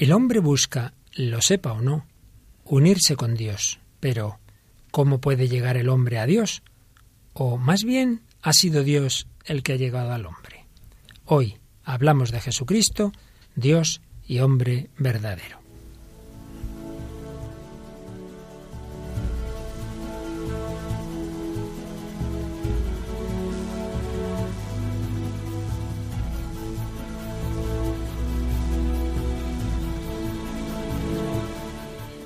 El hombre busca, lo sepa o no, unirse con Dios, pero ¿cómo puede llegar el hombre a Dios? O más bien, ha sido Dios el que ha llegado al hombre. Hoy hablamos de Jesucristo, Dios y hombre verdadero.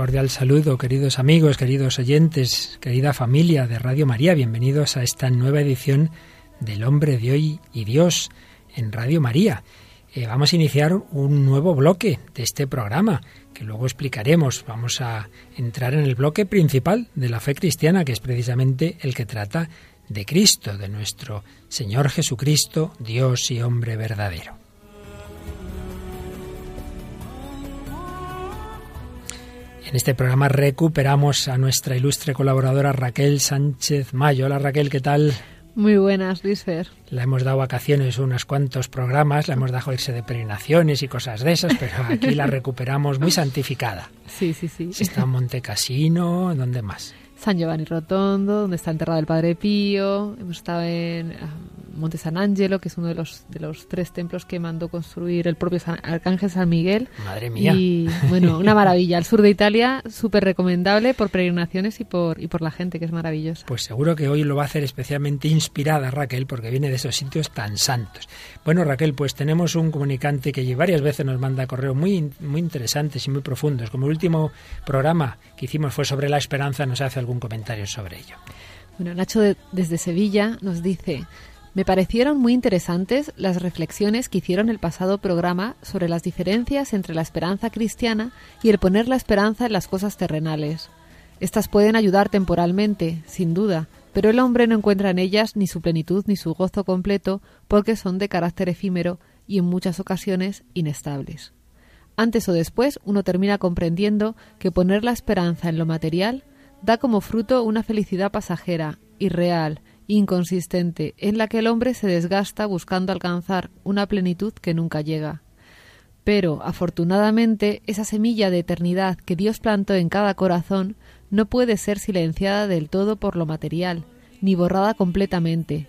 Cordial saludo, queridos amigos, queridos oyentes, querida familia de Radio María. Bienvenidos a esta nueva edición del Hombre de Hoy y Dios en Radio María. Eh, vamos a iniciar un nuevo bloque de este programa que luego explicaremos. Vamos a entrar en el bloque principal de la fe cristiana, que es precisamente el que trata de Cristo, de nuestro Señor Jesucristo, Dios y hombre verdadero. En este programa recuperamos a nuestra ilustre colaboradora Raquel Sánchez Mayo. Hola Raquel, ¿qué tal? Muy buenas, Luis Fer. Le hemos dado vacaciones unos cuantos programas, le hemos dejado irse de peregrinaciones y cosas de esas, pero aquí la recuperamos muy santificada. Sí, sí, sí. Está en Monte Cassino, ¿dónde más? San Giovanni Rotondo, donde está enterrado el Padre Pío. Hemos estado en ah, Monte San Angelo, que es uno de los, de los tres templos que mandó construir el propio Arcángel San Miguel. Madre mía. Y bueno, una maravilla. El sur de Italia, súper recomendable por peregrinaciones y por, y por la gente, que es maravillosa. Pues seguro que hoy lo va a hacer especialmente inspirada Raquel, porque viene de esos sitios tan santos. Bueno, Raquel, pues tenemos un comunicante que varias veces nos manda correo muy, muy interesantes y muy profundos. Como el último programa que hicimos fue sobre la esperanza, nos hace algún comentario sobre ello. Bueno, Nacho desde Sevilla nos dice, me parecieron muy interesantes las reflexiones que hicieron el pasado programa sobre las diferencias entre la esperanza cristiana y el poner la esperanza en las cosas terrenales. Estas pueden ayudar temporalmente, sin duda, pero el hombre no encuentra en ellas ni su plenitud ni su gozo completo porque son de carácter efímero y en muchas ocasiones inestables. Antes o después uno termina comprendiendo que poner la esperanza en lo material da como fruto una felicidad pasajera, irreal, inconsistente, en la que el hombre se desgasta buscando alcanzar una plenitud que nunca llega. Pero, afortunadamente, esa semilla de eternidad que Dios plantó en cada corazón no puede ser silenciada del todo por lo material, ni borrada completamente.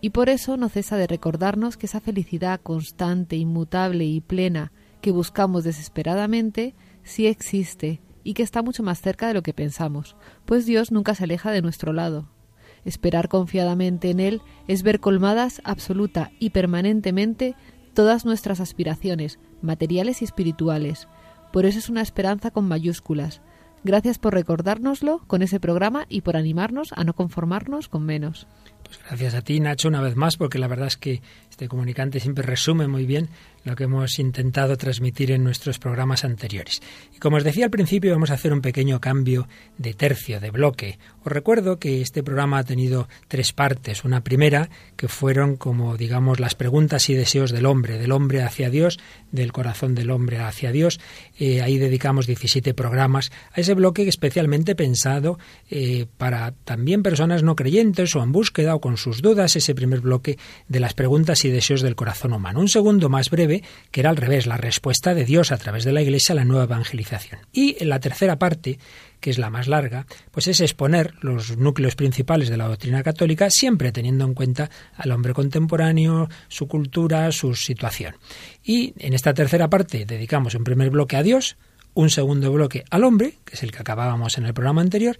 Y por eso no cesa de recordarnos que esa felicidad constante, inmutable y plena que buscamos desesperadamente sí existe y que está mucho más cerca de lo que pensamos, pues Dios nunca se aleja de nuestro lado. Esperar confiadamente en Él es ver colmadas absoluta y permanentemente todas nuestras aspiraciones, materiales y espirituales. Por eso es una esperanza con mayúsculas. Gracias por recordárnoslo con ese programa y por animarnos a no conformarnos con menos. Pues gracias a ti, Nacho, una vez más, porque la verdad es que este comunicante siempre resume muy bien lo que hemos intentado transmitir en nuestros programas anteriores. Y como os decía al principio, vamos a hacer un pequeño cambio de tercio, de bloque. Os recuerdo que este programa ha tenido tres partes. Una primera, que fueron como, digamos, las preguntas y deseos del hombre, del hombre hacia Dios, del corazón del hombre hacia Dios. Eh, ahí dedicamos 17 programas a ese bloque especialmente pensado eh, para también personas no creyentes o en búsqueda o con sus dudas, ese primer bloque de las preguntas y deseos del corazón humano. Un segundo más breve, que era al revés, la respuesta de Dios a través de la Iglesia a la nueva evangelización. Y en la tercera parte, que es la más larga, pues es exponer los núcleos principales de la doctrina católica, siempre teniendo en cuenta al hombre contemporáneo, su cultura, su situación. Y en esta tercera parte dedicamos un primer bloque a Dios, un segundo bloque al hombre, que es el que acabábamos en el programa anterior,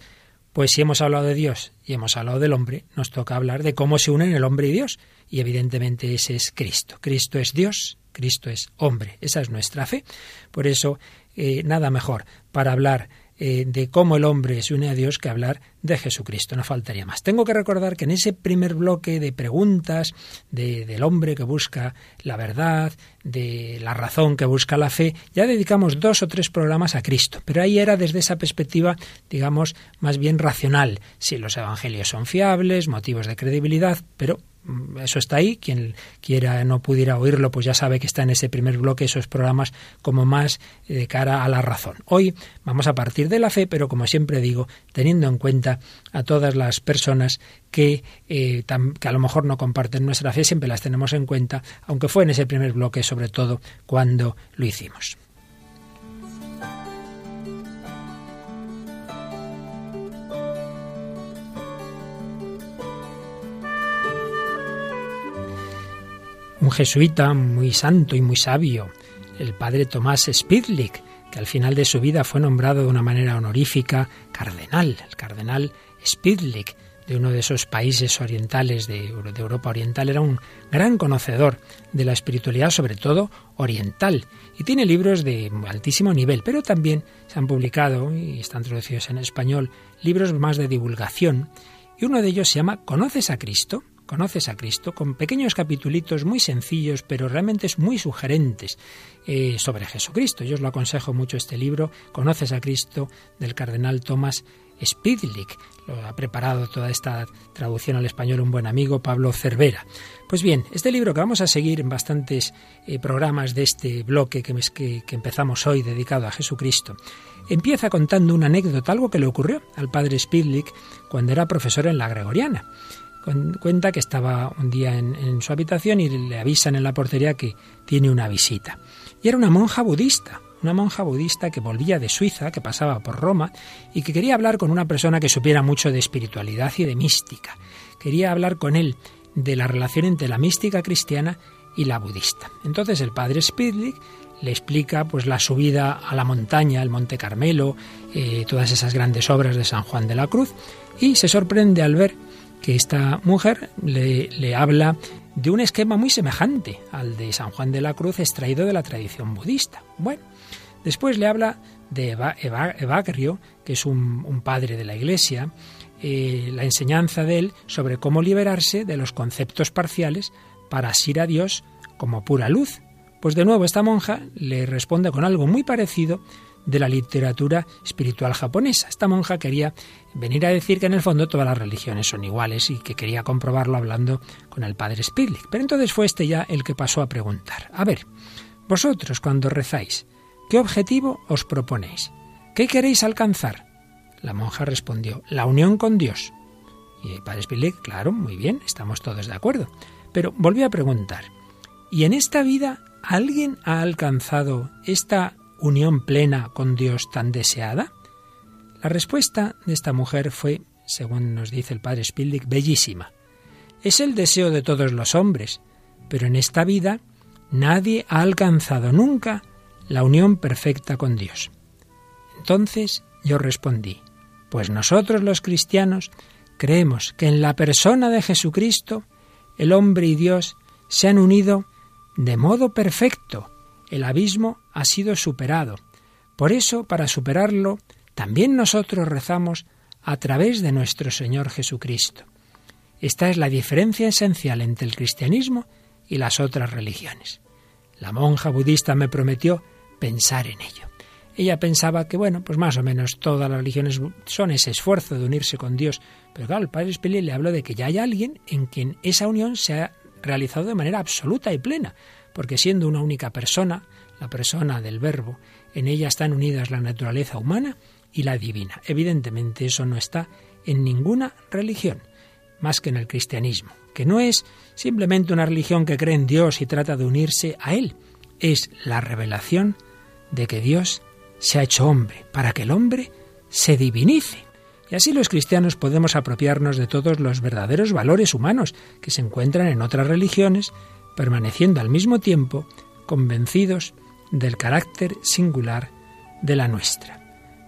pues si hemos hablado de Dios y hemos hablado del hombre, nos toca hablar de cómo se unen el hombre y Dios. Y evidentemente ese es Cristo. Cristo es Dios, Cristo es hombre. Esa es nuestra fe. Por eso, eh, nada mejor para hablar eh, de cómo el hombre se une a Dios que hablar de Jesucristo, no faltaría más. Tengo que recordar que en ese primer bloque de preguntas del hombre que busca la verdad, de la razón que busca la fe, ya dedicamos dos o tres programas a Cristo, pero ahí era desde esa perspectiva, digamos, más bien racional, si los evangelios son fiables, motivos de credibilidad, pero eso está ahí. Quien quiera no pudiera oírlo, pues ya sabe que está en ese primer bloque, esos programas como más eh, de cara a la razón. Hoy vamos a partir de la fe, pero como siempre digo, teniendo en cuenta a todas las personas que, eh, que a lo mejor no comparten nuestra fe, siempre las tenemos en cuenta, aunque fue en ese primer bloque sobre todo cuando lo hicimos. Jesuita muy santo y muy sabio, el padre Tomás Spidlik, que al final de su vida fue nombrado de una manera honorífica cardenal, el cardenal Spidlik, de uno de esos países orientales de, Europa Oriental, era un gran conocedor de la espiritualidad, sobre todo oriental, y tiene libros de altísimo nivel, pero también se han publicado, y están traducidos en español, libros más de divulgación, y uno de ellos se llama ¿Conoces a Cristo? Conoces a Cristo, con pequeños capitulitos muy sencillos, pero realmente muy sugerentes eh, sobre Jesucristo. Yo os lo aconsejo mucho este libro, Conoces a Cristo, del cardenal Thomas Spidlik. Lo ha preparado toda esta traducción al español un buen amigo, Pablo Cervera. Pues bien, este libro que vamos a seguir en bastantes eh, programas de este bloque que, que, empezamos hoy dedicado a Jesucristo, empieza contando una anécdota, algo que le ocurrió al padre Spidlik cuando era profesor en la Gregoriana cuenta que estaba un día en, su habitación y le avisan en la portería que tiene una visita. Y era una monja budista, una monja budista que volvía de Suiza, que pasaba por Roma y que quería hablar con una persona que supiera mucho de espiritualidad y de mística. Quería hablar con él de la relación entre la mística cristiana y la budista. Entonces el padre Spidlik le explica pues la subida a la montaña, el Monte Carmelo, eh, todas esas grandes obras de San Juan de la Cruz y se sorprende al ver que esta mujer le, habla de un esquema muy semejante al de San Juan de la Cruz extraído de la tradición budista. Bueno, después le habla de Evagrio, que es un, padre de la Iglesia, eh, la enseñanza de él sobre cómo liberarse de los conceptos parciales para asir a Dios como pura luz. Pues de nuevo esta monja le responde con algo muy parecido de la literatura espiritual japonesa. Esta monja quería venir a decir que en el fondo todas las religiones son iguales y que quería comprobarlo hablando con el padre Spidlik. Pero entonces fue este ya el que pasó a preguntar, a ver, vosotros cuando rezáis, ¿qué objetivo os proponéis? ¿Qué queréis alcanzar? La monja respondió, la unión con Dios. Y el padre Spidlik, claro, muy bien, estamos todos de acuerdo. Pero volvió a preguntar, ¿y en esta vida alguien ha alcanzado esta unión plena con Dios tan deseada? La respuesta de esta mujer fue, según nos dice el padre Spildik, bellísima. Es el deseo de todos los hombres, pero en esta vida nadie ha alcanzado nunca la unión perfecta con Dios. Entonces yo respondí, pues nosotros los cristianos creemos que en la persona de Jesucristo el hombre y Dios se han unido de modo perfecto el abismo ha sido superado. Por eso, para superarlo, también nosotros rezamos a través de nuestro Señor Jesucristo. Esta es la diferencia esencial entre el cristianismo y las otras religiones. La monja budista me prometió pensar en ello. Ella pensaba que, bueno, pues más o menos todas las religiones son ese esfuerzo de unirse con Dios. Pero claro, el padre Spilli le habló de que ya hay alguien en quien esa unión se ha realizado de manera absoluta y plena porque siendo una única persona, la persona del Verbo, en ella están unidas la naturaleza humana y la divina. Evidentemente eso no está en ninguna religión, más que en el cristianismo, que no es simplemente una religión que cree en Dios y trata de unirse a Él, es la revelación de que Dios se ha hecho hombre, para que el hombre se divinice. Y así los cristianos podemos apropiarnos de todos los verdaderos valores humanos que se encuentran en otras religiones permaneciendo al mismo tiempo convencidos del carácter singular de la nuestra.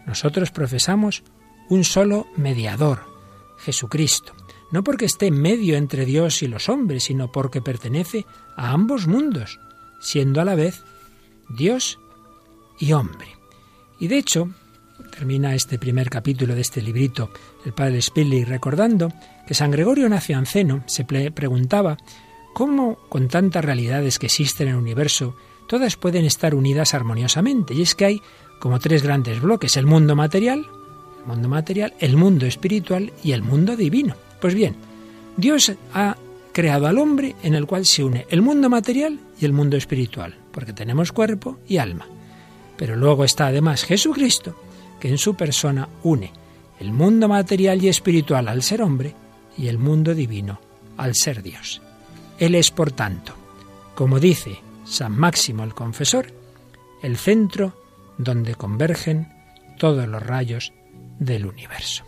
Nosotros profesamos un solo mediador, Jesucristo, no porque esté medio entre Dios y los hombres, sino porque pertenece a ambos mundos, siendo a la vez Dios y hombre. Y de hecho, termina este primer capítulo de este librito, el padre Spilly, recordando que San Gregorio Nacianceno se preguntaba cómo, con tantas realidades que existen en el universo, todas pueden estar unidas armoniosamente. Y es que hay como tres grandes bloques, el mundo material, el mundo material, el mundo espiritual y el mundo divino. Pues bien, Dios ha creado al hombre en el cual se une el mundo material y el mundo espiritual, porque tenemos cuerpo y alma. Pero luego está además Jesucristo, que en su persona une el mundo material y espiritual al ser hombre y el mundo divino al ser Dios. Él es, por tanto, como dice San Máximo el Confesor, el centro donde convergen todos los rayos del universo.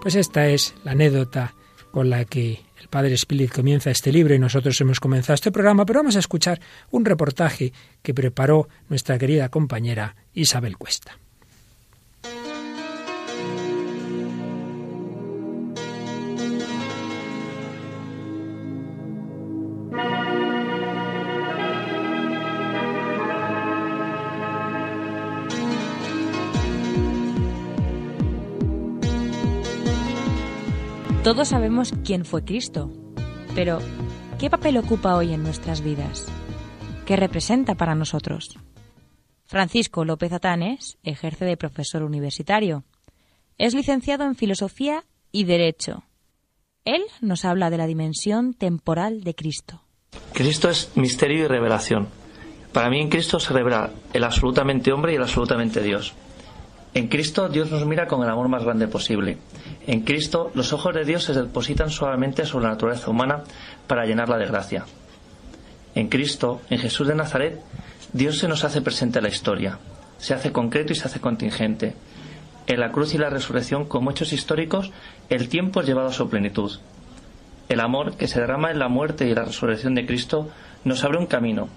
Pues esta es la anécdota con la que el padre Spirit comienza este libro y nosotros hemos comenzado este programa, pero vamos a escuchar un reportaje que preparó nuestra querida compañera Isabel Cuesta. Todos sabemos quién fue Cristo, pero ¿qué papel ocupa hoy en nuestras vidas? ¿Qué representa para nosotros? Francisco López Atanes ejerce de profesor universitario. Es licenciado en Filosofía y Derecho. Él nos habla de la dimensión temporal de Cristo. Cristo es misterio y revelación. Para mí en Cristo se revela el absolutamente hombre y el absolutamente Dios. En Cristo Dios nos mira con el amor más grande posible. En Cristo los ojos de Dios se depositan suavemente sobre la naturaleza humana para llenarla de gracia. En Cristo, en Jesús de Nazaret, Dios se nos hace presente en la historia, se hace concreto y se hace contingente. En la cruz y la resurrección, como hechos históricos, el tiempo es llevado a su plenitud. El amor que se derrama en la muerte y la resurrección de Cristo nos abre un camino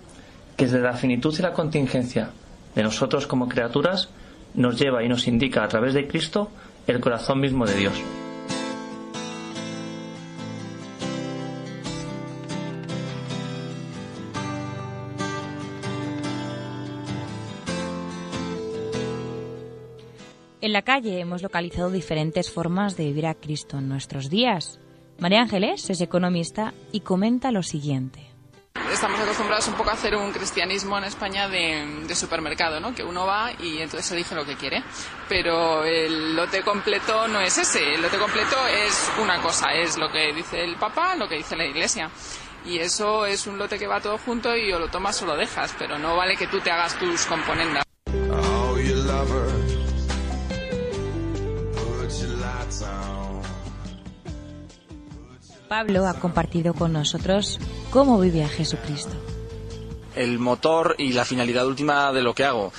que desde la finitud y la contingencia de nosotros como criaturas nos lleva y nos indica a través de Cristo el corazón mismo de Dios. En la calle hemos localizado diferentes formas de vivir a Cristo en nuestros días. María Ángeles es economista y comenta lo siguiente estamos acostumbrados un poco a hacer un cristianismo en España de, supermercado, ¿no? Que uno va y entonces elige lo que quiere. Pero el lote completo no es ese. El lote completo es una cosa, es lo que dice el Papa, lo que dice la Iglesia. Y eso es un lote que va todo junto y o lo tomas o lo dejas, pero no vale que tú te hagas tus componendas. Pablo ha compartido con nosotros cómo vive a Jesucristo. El motor y la finalidad última de lo que hago.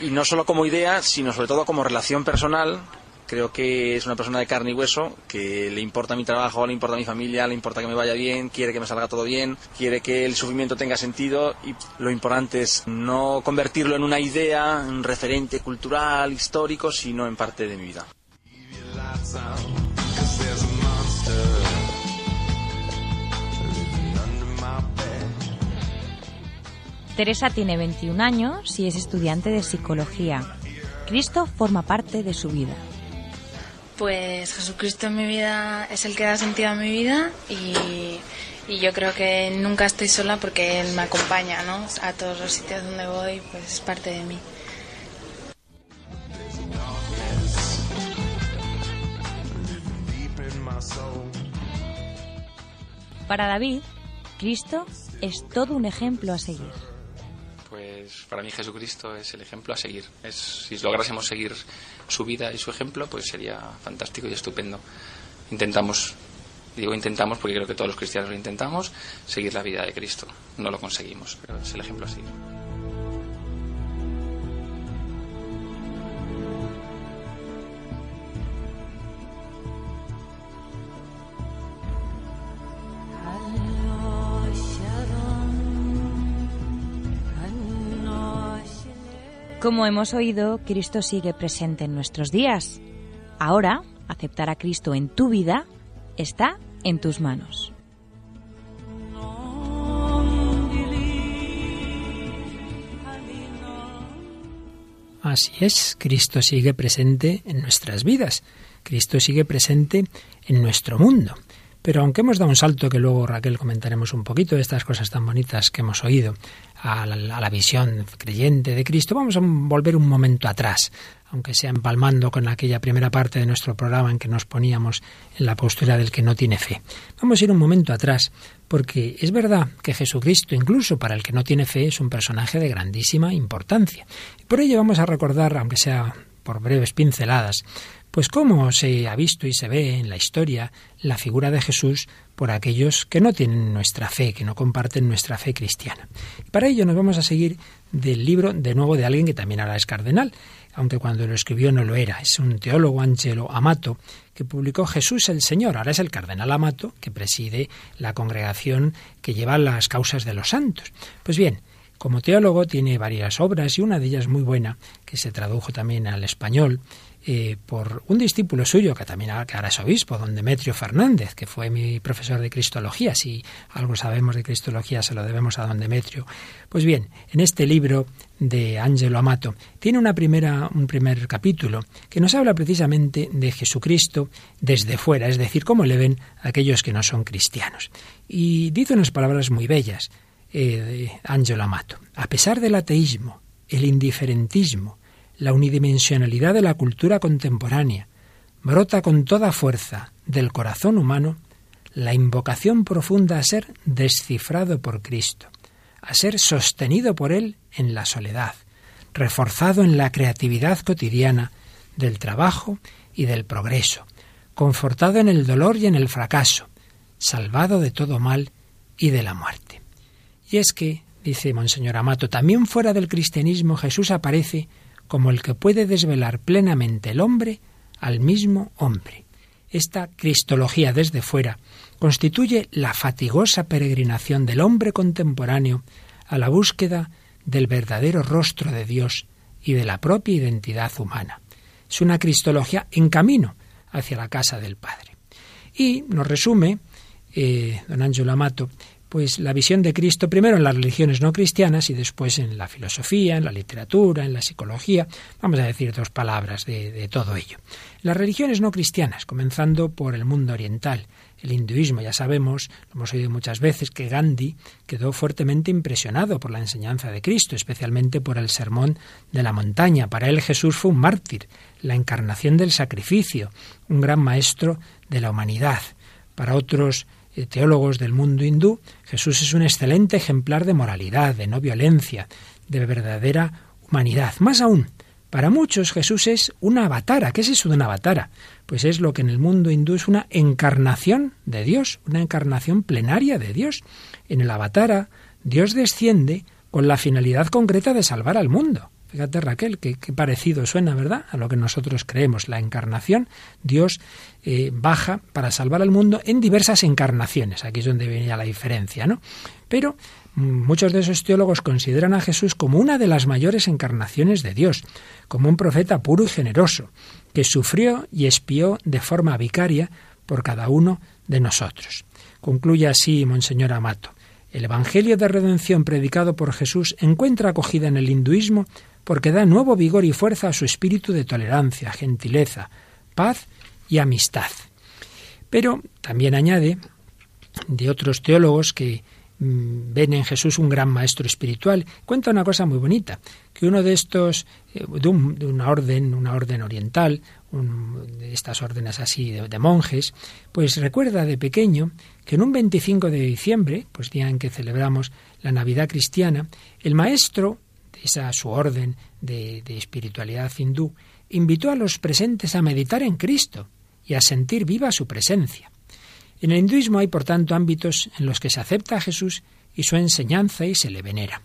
Y no solo como idea, sino sobre todo como relación personal. Creo que es una persona de carne y hueso, que le importa mi trabajo, le importa mi familia, le importa que me vaya bien, quiere que me salga todo bien, quiere que el sufrimiento tenga sentido y lo importante es no convertirlo en una idea, un referente cultural, histórico, sino en parte de mi vida. Teresa tiene 21 años y es estudiante de psicología. Cristo forma parte de su vida. Pues Jesucristo en mi vida es el que da sentido a mi vida y, yo creo que nunca estoy sola porque Él me acompaña ¿no? a todos los sitios donde voy, pues es parte de mí. Para David, Cristo es todo un ejemplo a seguir pues para mí Jesucristo es el ejemplo a seguir. Es, si lográsemos seguir su vida y su ejemplo, pues sería fantástico y estupendo. Intentamos, digo intentamos porque creo que todos los cristianos lo intentamos, seguir la vida de Cristo. No lo conseguimos, pero es el ejemplo a seguir. Como hemos oído, Cristo sigue presente en nuestros días. Ahora, aceptar a Cristo en tu vida está en tus manos. Así es, Cristo sigue presente en nuestras vidas, Cristo sigue presente en nuestro mundo. Pero aunque hemos dado un salto que luego Raquel comentaremos un poquito de estas cosas tan bonitas que hemos oído a la, visión creyente de Cristo, vamos a volver un momento atrás, aunque sea empalmando con aquella primera parte de nuestro programa en que nos poníamos en la postura del que no tiene fe. Vamos a ir un momento atrás, porque es verdad que Jesucristo, incluso para el que no tiene fe, es un personaje de grandísima importancia. Por ello vamos a recordar, aunque sea por breves pinceladas, pues cómo se ha visto y se ve en la historia la figura de Jesús por aquellos que no tienen nuestra fe, que no comparten nuestra fe cristiana. Para ello nos vamos a seguir del libro de nuevo de alguien que también ahora es cardenal, aunque cuando lo escribió no lo era. Es un teólogo, Angelo Amato, que publicó Jesús el Señor. Ahora es el cardenal Amato, que preside la congregación que lleva las causas de los santos. Pues bien, como teólogo tiene varias obras y una de ellas muy buena, que se tradujo también al español, eh, por un discípulo suyo, que también ahora es obispo, don Demetrio Fernández, que fue mi profesor de Cristología. Si algo sabemos de Cristología, se lo debemos a don Demetrio. Pues bien, en este libro de Angelo Amato tiene una primera, un primer capítulo que nos habla precisamente de Jesucristo desde fuera, es decir, cómo le ven aquellos que no son cristianos. Y dice unas palabras muy bellas eh, Angelo Amato. A pesar del ateísmo, el indiferentismo, la unidimensionalidad de la cultura contemporánea, brota con toda fuerza del corazón humano la invocación profunda a ser descifrado por Cristo, a ser sostenido por Él en la soledad, reforzado en la creatividad cotidiana del trabajo y del progreso, confortado en el dolor y en el fracaso, salvado de todo mal y de la muerte. Y es que, dice Monseñor Amato, también fuera del cristianismo Jesús aparece como el que puede desvelar plenamente el hombre al mismo hombre. Esta cristología desde fuera constituye la fatigosa peregrinación del hombre contemporáneo a la búsqueda del verdadero rostro de Dios y de la propia identidad humana. Es una cristología en camino hacia la casa del Padre. Y nos resume eh, don Ángelo Amato pues la visión de Cristo primero en las religiones no cristianas y después en la filosofía, en la literatura, en la psicología. Vamos a decir dos palabras de, todo ello. Las religiones no cristianas, comenzando por el mundo oriental, el hinduismo, ya sabemos, lo hemos oído muchas veces, que Gandhi quedó fuertemente impresionado por la enseñanza de Cristo, especialmente por el sermón de la montaña. Para él Jesús fue un mártir, la encarnación del sacrificio, un gran maestro de la humanidad. Para otros teólogos del mundo hindú, Jesús es un excelente ejemplar de moralidad, de no violencia, de verdadera humanidad. Más aún, para muchos Jesús es una avatara. ¿Qué es eso de una avatara? Pues es lo que en el mundo hindú es una encarnación de Dios, una encarnación plenaria de Dios. En el avatara, Dios desciende con la finalidad concreta de salvar al mundo. Fíjate Raquel, qué, parecido suena, ¿verdad? A lo que nosotros creemos. La encarnación, Dios eh, baja para salvar al mundo en diversas encarnaciones. Aquí es donde venía la diferencia, ¿no? Pero mm, muchos de esos teólogos consideran a Jesús como una de las mayores encarnaciones de Dios, como un profeta puro y generoso, que sufrió y espió de forma vicaria por cada uno de nosotros. Concluye así Monseñor Amato. El Evangelio de redención predicado por Jesús encuentra acogida en el hinduismo porque da nuevo vigor y fuerza a su espíritu de tolerancia, gentileza, paz y amistad. Pero también añade de otros teólogos que mm, ven en Jesús un gran maestro espiritual. Cuenta una cosa muy bonita, que uno de estos, eh, de, una orden, una orden oriental, de estas órdenes así de, de, monjes, pues recuerda de pequeño que en un 25 de diciembre, pues día en que celebramos la Navidad cristiana, el maestro esa su orden de, espiritualidad hindú, invitó a los presentes a meditar en Cristo y a sentir viva su presencia. En el hinduismo hay, por tanto, ámbitos en los que se acepta a Jesús y su enseñanza y se le venera.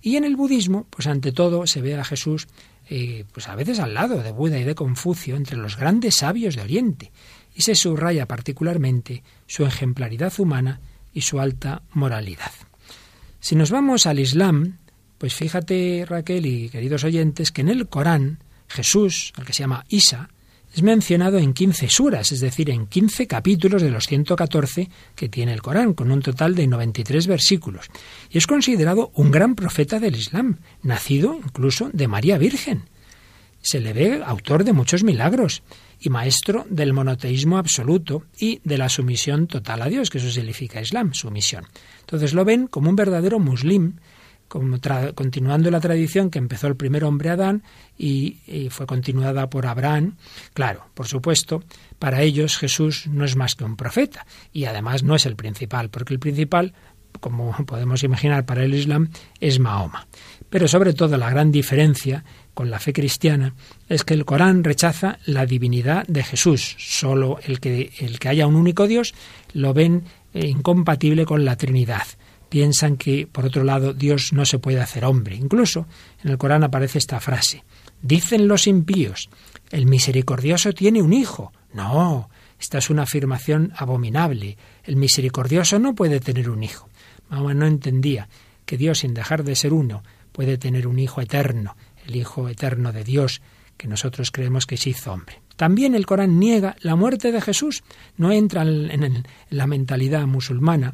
Y en el budismo, pues ante todo se ve a Jesús, eh, pues a veces al lado de Buda y de Confucio, entre los grandes sabios de Oriente, y se subraya particularmente su ejemplaridad humana y su alta moralidad. Si nos vamos al Islam, pues fíjate, Raquel y queridos oyentes, que en el Corán Jesús, al que se llama Isa, es mencionado en 15 suras, es decir, en 15 capítulos de los 114 que tiene el Corán, con un total de 93 versículos. Y es considerado un gran profeta del Islam, nacido incluso de María Virgen. se le ve autor de muchos milagros y maestro del monoteísmo absoluto y de la sumisión total a Dios, que eso significa Islam, sumisión. Entonces lo ven como un verdadero muslim, como continuando la tradición que empezó el primer hombre Adán y, y, fue continuada por Abraham. Claro, por supuesto, para ellos Jesús no es más que un profeta y además no es el principal, porque el principal, como podemos imaginar para el Islam, es Mahoma. Pero sobre todo la gran diferencia con la fe cristiana es que el Corán rechaza la divinidad de Jesús. Solo el que, el que haya un único Dios lo ven eh, incompatible con la Trinidad. Piensan que, por otro lado, Dios no se puede hacer hombre. Incluso en el Corán aparece esta frase. Dicen los impíos, el misericordioso tiene un hijo. No, esta es una afirmación abominable. El misericordioso no puede tener un hijo. Mamá no entendía que Dios, sin dejar de ser uno, puede tener un hijo eterno, el Hijo eterno de Dios, que nosotros creemos que se hizo hombre. También el Corán niega la muerte de Jesús, no entra en, la mentalidad musulmana.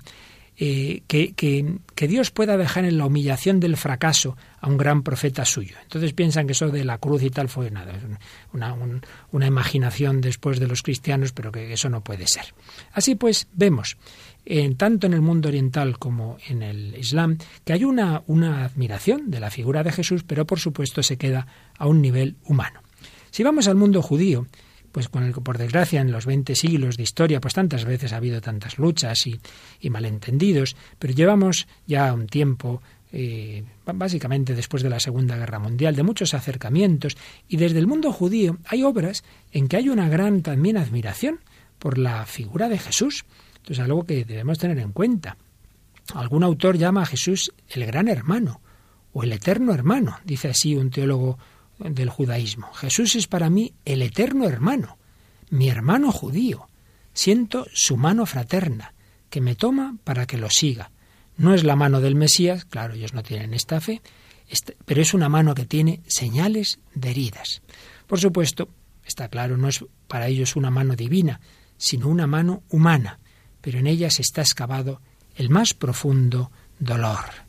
Eh, que, que, Dios pueda dejar en la humillación del fracaso a un gran profeta suyo. Entonces piensan que eso de la cruz y tal fue nada, una, una imaginación después de los cristianos, pero que eso no puede ser. Así pues, vemos en, tanto en el mundo oriental como en el Islam, que hay una, una admiración de la figura de Jesús, pero por supuesto se queda a un nivel humano. Si vamos al mundo judío, pues con el que por desgracia en los 20 siglos de historia pues tantas veces ha habido tantas luchas y, malentendidos, pero llevamos ya un tiempo eh, básicamente después de la Segunda Guerra Mundial, de muchos acercamientos, y desde el mundo judío hay obras en que hay una gran también admiración por la figura de Jesús. Es algo que debemos tener en cuenta. Algún autor llama a Jesús el gran hermano o el eterno hermano, dice así un teólogo del judaísmo. Jesús es para mí el eterno hermano, mi hermano judío. Siento su mano fraterna, que me toma para que lo siga. No es la mano del Mesías, claro, ellos no tienen esta fe, este, pero es una mano que tiene señales de heridas. Por supuesto, está claro, no es para ellos una mano divina, sino una mano humana, pero en ellas está excavado el más profundo dolor.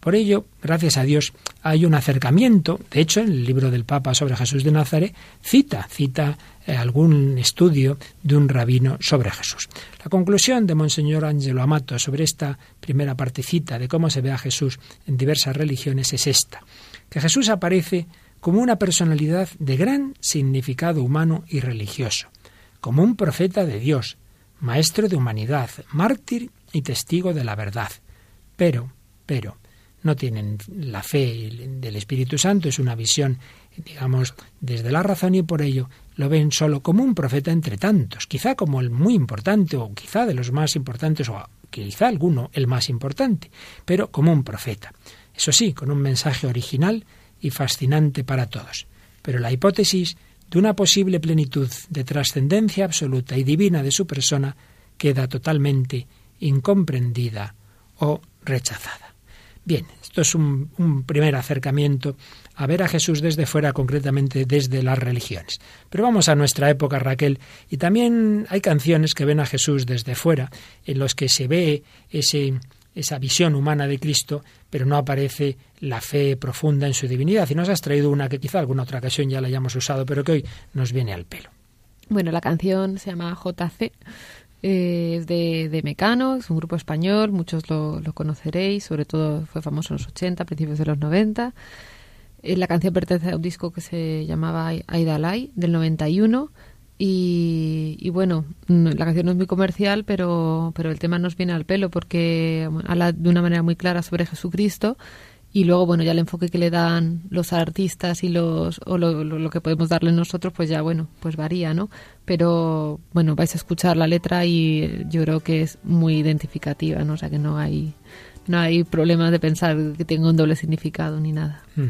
Por ello, gracias a Dios, hay un acercamiento. De hecho, en el libro del Papa sobre Jesús de Nazaret cita, cita eh, algún estudio de un rabino sobre Jesús. La conclusión de Monseñor Angelo Amato sobre esta primera partecita de cómo se ve a Jesús en diversas religiones es esta, que Jesús aparece como una personalidad de gran significado humano y religioso, como un profeta de Dios, maestro de humanidad, mártir y testigo de la verdad. Pero, pero, no tienen la fe del Espíritu Santo, es una visión, digamos, desde la razón y por ello lo ven solo como un profeta entre tantos, quizá como el muy importante o quizá de los más importantes o quizá alguno el más importante, pero como un profeta. Eso sí, con un mensaje original y fascinante para todos. Pero la hipótesis de una posible plenitud de trascendencia absoluta y divina de su persona queda totalmente incomprendida o rechazada. Bien, esto es un, un, primer acercamiento a ver a Jesús desde fuera, concretamente desde las religiones. Pero vamos a nuestra época, Raquel, y también hay canciones que ven a Jesús desde fuera, en los que se ve ese, esa visión humana de Cristo, pero no aparece la fe profunda en su divinidad. Y nos has traído una que quizá alguna otra ocasión ya la hayamos usado, pero que hoy nos viene al pelo. Bueno, la canción se llama JC, eh, es de, de, Mecano, es un grupo español, muchos lo, conoceréis, sobre todo fue famoso en los 80, principios de los 90. Eh, la canción pertenece a un disco que se llamaba Aidalai, del 91. Y, y, bueno, la canción no es muy comercial, pero, pero el tema nos viene al pelo porque habla de una manera muy clara sobre Jesucristo y luego, bueno, ya el enfoque que le dan los artistas y los, o lo, lo, que podemos darle nosotros, pues ya, bueno, pues varía, ¿no? Pero, bueno, vais a escuchar la letra y yo creo que es muy identificativa, ¿no? O sea, que no hay, no hay problema de pensar que tenga un doble significado ni nada. Mm.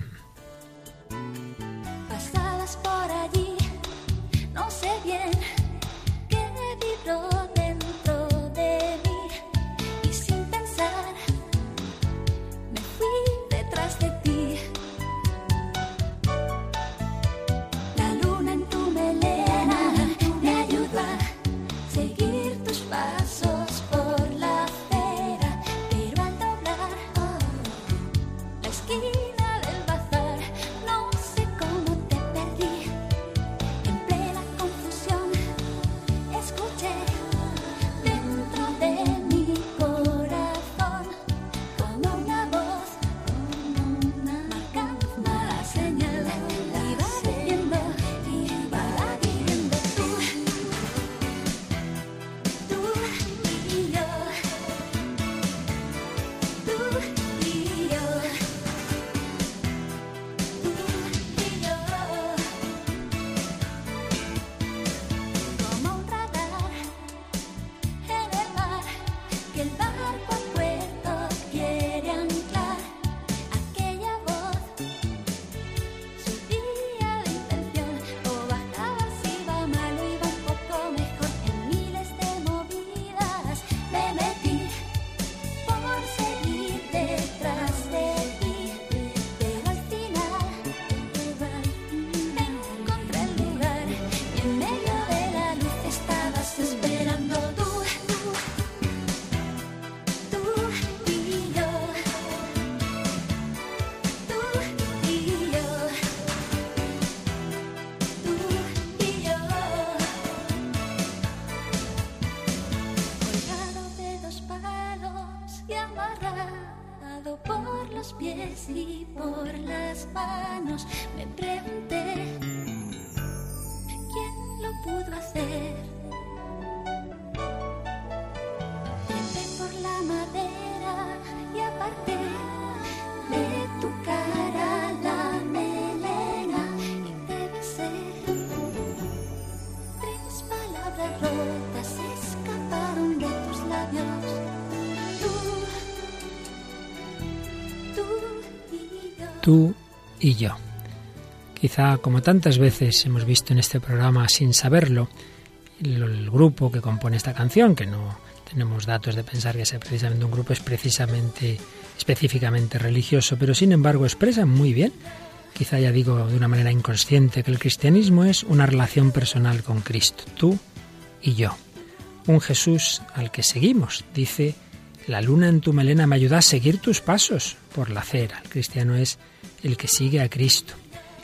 Pies y por las manos. Me pregunté quién lo pudo hacer. Tú y yo. Quizá, como tantas veces hemos visto en este programa sin saberlo, el, grupo que compone esta canción, que no tenemos datos de pensar que sea precisamente un grupo, es precisamente, específicamente religioso, pero sin embargo expresa muy bien, quizá ya digo de una manera inconsciente, que el cristianismo es una relación personal con Cristo, tú y yo. Un Jesús al que seguimos, dice, la luna en tu melena me ayuda a seguir tus pasos por la acera. El cristiano es el que sigue a Cristo.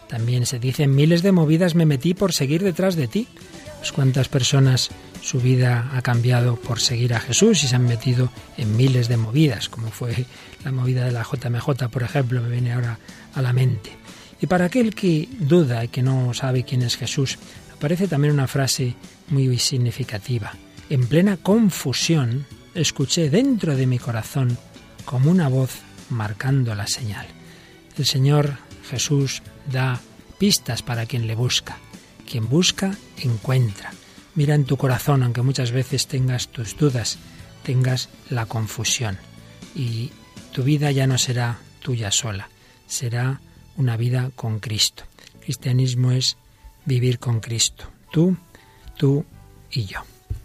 También se dice, en miles de movidas me metí por seguir detrás de ti. Pues cuántas personas su vida ha cambiado por seguir a Jesús y se han metido en miles de movidas, como fue la movida de la JMJ, por ejemplo, me viene ahora a la mente. Y para aquel que duda y que no sabe quién es Jesús, aparece también una frase muy significativa. En plena confusión, escuché dentro de mi corazón como una voz marcando la señal. El Señor Jesús da pistas para quien le busca. Quien busca, encuentra. Mira en tu corazón, aunque muchas veces tengas tus dudas, tengas la confusión. Y tu vida ya no será tuya sola, será una vida con Cristo. Cristianismo es vivir con Cristo. Tú, tú y yo.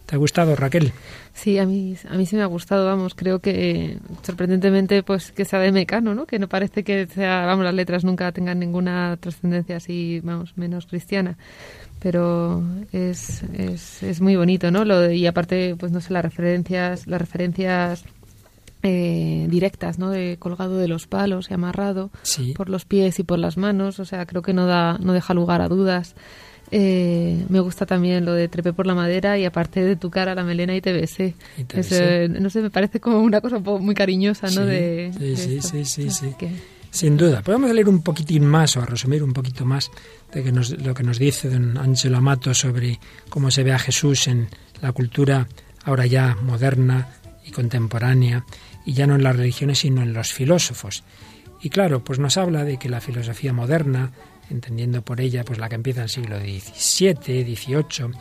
¿Te ha gustado, Raquel? Sí, a mí, a mí sí me ha gustado, vamos, creo que sorprendentemente pues que sea de Mecano, ¿no? Que no parece que sea, vamos, las letras nunca tengan ninguna trascendencia así, vamos, menos cristiana. Pero es, es, es muy bonito, ¿no? Lo de- y aparte, pues no sé, las referencias, las referencias eh, directas, ¿no? De colgado de los palos y amarrado Sí. por los pies y por las manos, o sea, creo que no da, no deja lugar a dudas. Eh, me gusta también lo de trepé por la madera y aparte de tu cara la melena y te besé. Y te Es, besé. eh, no sé, me parece como una cosa muy cariñosa, ¿no? Sí, de, sí, de sí, sí, sí, sí. que- Sin duda. Podemos leer un poquitín más o a resumir un poquito más de que nos- lo que nos dice don Angelo Amato sobre cómo se ve a Jesús en la cultura ahora ya moderna y contemporánea, y ya no en las religiones, sino en los filósofos. Y claro, pues nos habla de que la filosofía moderna, entendiendo por ella pues la que empieza en el siglo XVII, XVIII,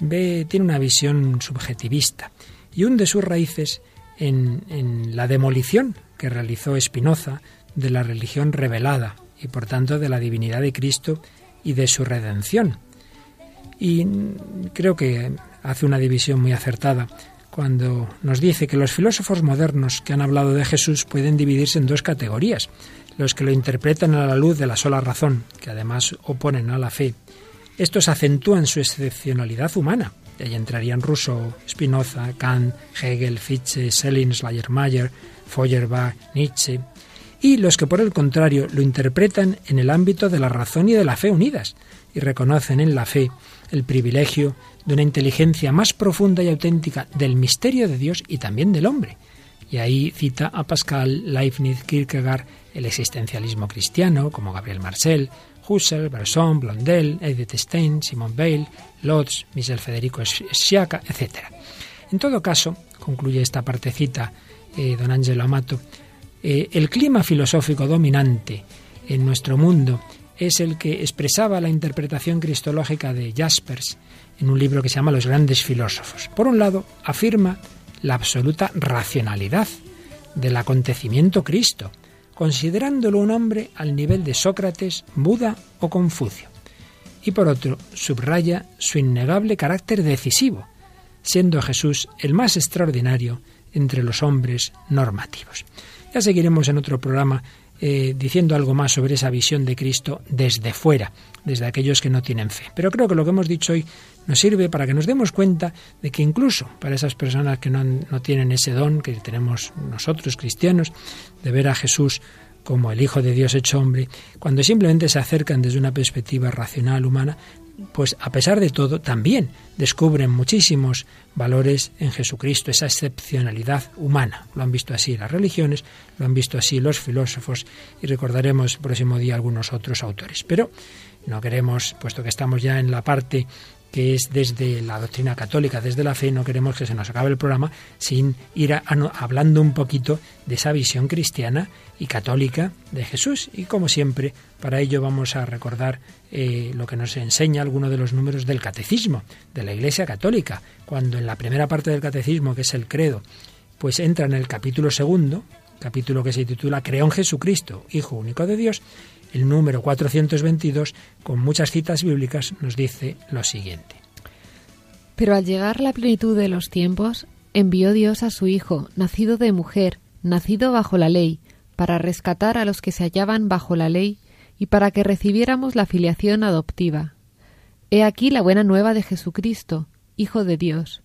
ve, tiene una visión subjetivista y hunde sus raíces en, en la demolición que realizó Spinoza de la religión revelada y por tanto de la divinidad de Cristo y de su redención. Y creo que hace una división muy acertada cuando nos dice que los filósofos modernos que han hablado de Jesús pueden dividirse en dos categorías. Los que lo interpretan a la luz de la sola razón, que además oponen a la fe. Estos acentúan su excepcionalidad humana. Y ahí entrarían Rousseau, Spinoza, Kant, Hegel, Fichte, Schelling, Schleiermacher, Feuerbach, Nietzsche. Y los que por el contrario lo interpretan en el ámbito de la razón y de la fe unidas y reconocen en la fe el privilegio de una inteligencia más profunda y auténtica del misterio de Dios y también del hombre. Y ahí cita a Pascal, Leibniz, Kierkegaard, el existencialismo cristiano, como Gabriel Marcel, Husserl, Bresson, Blondel, Edith Stein, Simone Weil, Lotz, Michel Federico Sciacca, etc. En todo caso, concluye esta partecita eh, don Angelo Amato, eh, el clima filosófico dominante en nuestro mundo es el que expresaba la interpretación cristológica de Jaspers en un libro que se llama Los grandes filósofos. Por un lado, afirma la absoluta racionalidad del acontecimiento Cristo, considerándolo un hombre al nivel de Sócrates, Buda o Confucio. Y por otro, subraya su innegable carácter decisivo, siendo Jesús el más extraordinario entre los hombres normativos. Ya seguiremos en otro programa eh, diciendo algo más sobre esa visión de Cristo desde fuera, desde aquellos que no tienen fe. Pero creo que lo que hemos dicho hoy nos sirve para que nos demos cuenta de que incluso para esas personas que no, no tienen ese don que tenemos nosotros cristianos, de ver a Jesús como el Hijo de Dios hecho hombre, cuando simplemente se acercan desde una perspectiva racional humana, pues a pesar de todo, también descubren muchísimos valores en Jesucristo, esa excepcionalidad humana. Lo han visto así las religiones, lo han visto así los filósofos y recordaremos el próximo día algunos otros autores. Pero no queremos, puesto que estamos ya en la parte que es desde la doctrina católica, desde la fe, no queremos que se nos acabe el programa sin ir hablando un poquito de esa visión cristiana y católica de Jesús. Y como siempre, para ello vamos a recordar eh, lo que nos enseña alguno de los números del catecismo de la Iglesia Católica, cuando en la primera parte del catecismo, que es el credo, pues entra en el capítulo segundo, capítulo que se titula Creo en Jesucristo, Hijo único de Dios, el número 422, con muchas citas bíblicas, nos dice lo siguiente. Pero al llegar la plenitud de los tiempos, envió Dios a su Hijo, nacido de mujer, nacido bajo la ley, para rescatar a los que se hallaban bajo la ley y para que recibiéramos la filiación adoptiva. He aquí la buena nueva de Jesucristo, Hijo de Dios.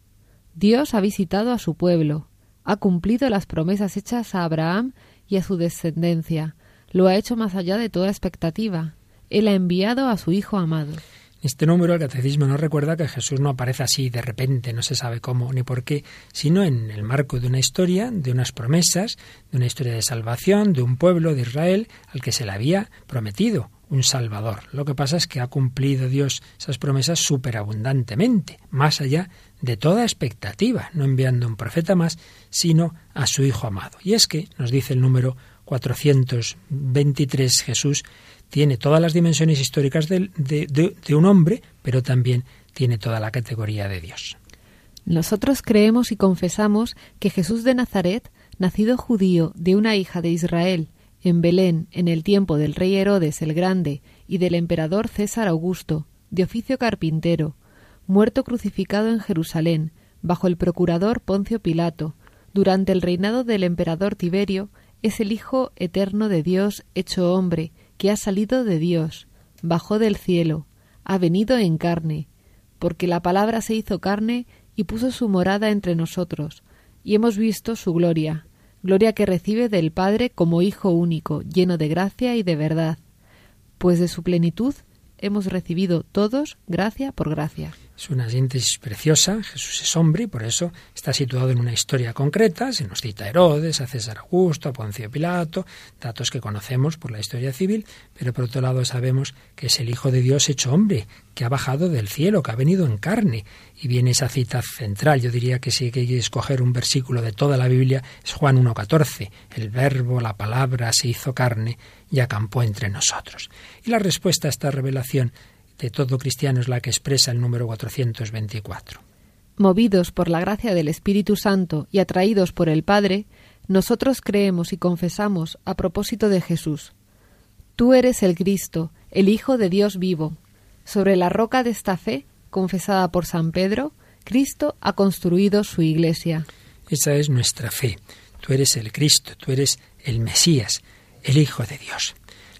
Dios ha visitado a su pueblo, ha cumplido las promesas hechas a Abraham y a su descendencia, lo ha hecho más allá de toda expectativa. Él ha enviado a su Hijo amado. Este número el catecismo nos recuerda que Jesús no aparece así de repente, no se sabe cómo ni por qué, sino en el marco de una historia, de unas promesas, de una historia de salvación, de un pueblo de Israel al que se le había prometido un Salvador. Lo que pasa es que ha cumplido Dios esas promesas superabundantemente, más allá de toda expectativa, no enviando un profeta más, sino a su Hijo amado. Y es que, nos dice el número 423 Jesús tiene todas las dimensiones históricas de, de, un hombre, pero también tiene toda la categoría de Dios. Nosotros creemos y confesamos que Jesús de Nazaret, nacido judío de una hija de Israel, en Belén, en el tiempo del rey Herodes el Grande y del emperador César Augusto, de oficio carpintero, muerto crucificado en Jerusalén, bajo el procurador Poncio Pilato, durante el reinado del emperador Tiberio, es el Hijo eterno de Dios hecho hombre, que ha salido de Dios, bajó del cielo, ha venido en carne, porque la palabra se hizo carne y puso su morada entre nosotros, y hemos visto su gloria, gloria que recibe del Padre como Hijo único, lleno de gracia y de verdad, pues de su plenitud hemos recibido todos gracia por gracia. Es una síntesis preciosa. Jesús es hombre y por eso está situado en una historia concreta. Se nos cita a Herodes, a César Augusto, a Poncio Pilato, datos que conocemos por la historia civil, pero por otro lado sabemos que es el Hijo de Dios hecho hombre, que ha bajado del cielo, que ha venido en carne. Y viene esa cita central. Yo diría que si hay que escoger un versículo de toda la Biblia, es Juan 1.14. El verbo, la palabra, se hizo carne y acampó entre nosotros. Y la respuesta a esta revelación de todo cristiano es la que expresa el número 424. Movidos por la gracia del Espíritu Santo y atraídos por el Padre, nosotros creemos y confesamos a propósito de Jesús. Tú eres el Cristo, el Hijo de Dios vivo. Sobre la roca de esta fe, confesada por San Pedro, Cristo ha construido su iglesia. Esa es nuestra fe. Tú eres el Cristo, tú eres el Mesías, el Hijo de Dios.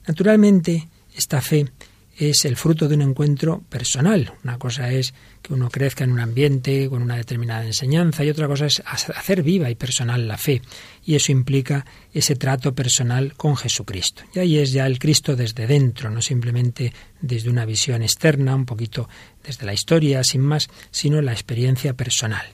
Naturalmente, esta fe es el fruto de un encuentro personal. Una cosa es que uno crezca en un ambiente con una determinada enseñanza y otra cosa es hacer viva y personal la fe. Y eso implica ese trato personal con Jesucristo. Y ahí es ya el Cristo desde dentro, no simplemente desde una visión externa, un poquito desde la historia, sin más, sino la experiencia personal.